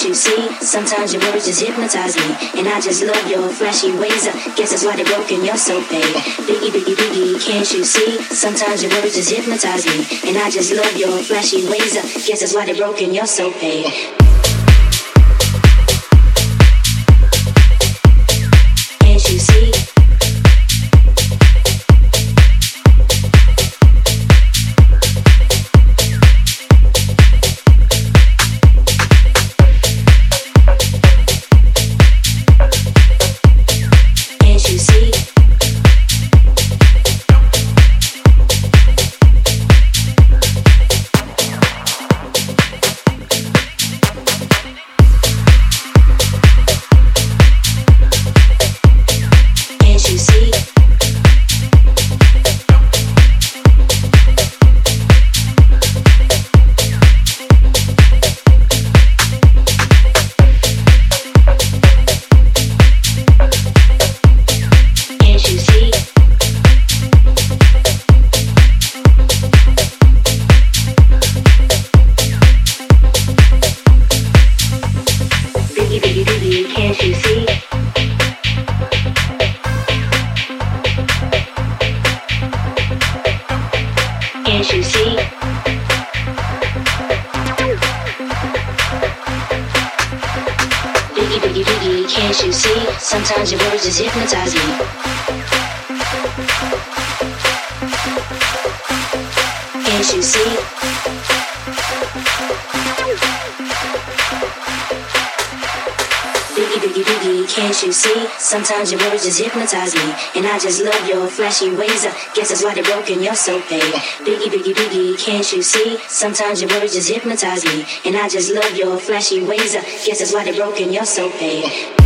can't you see? Sometimes your words just hypnotize me. And I just love your flashy ways. I guess that's why they broke and you're so paid. Biggie, biggie, biggie, can't you see? Sometimes your words just hypnotize me. And I just love your flashy ways. I guess that's why they broke and you're so paid. Sometimes your words just hypnotize me. And I just love your flashy ways. I guess that's why they're broken, you're so paid. Biggie, biggie, biggie, can't you see? Sometimes your words just hypnotize me. And I just love your flashy ways. I guess that's why they're broken, you're so paid.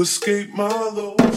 Escape my lows.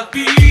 Oh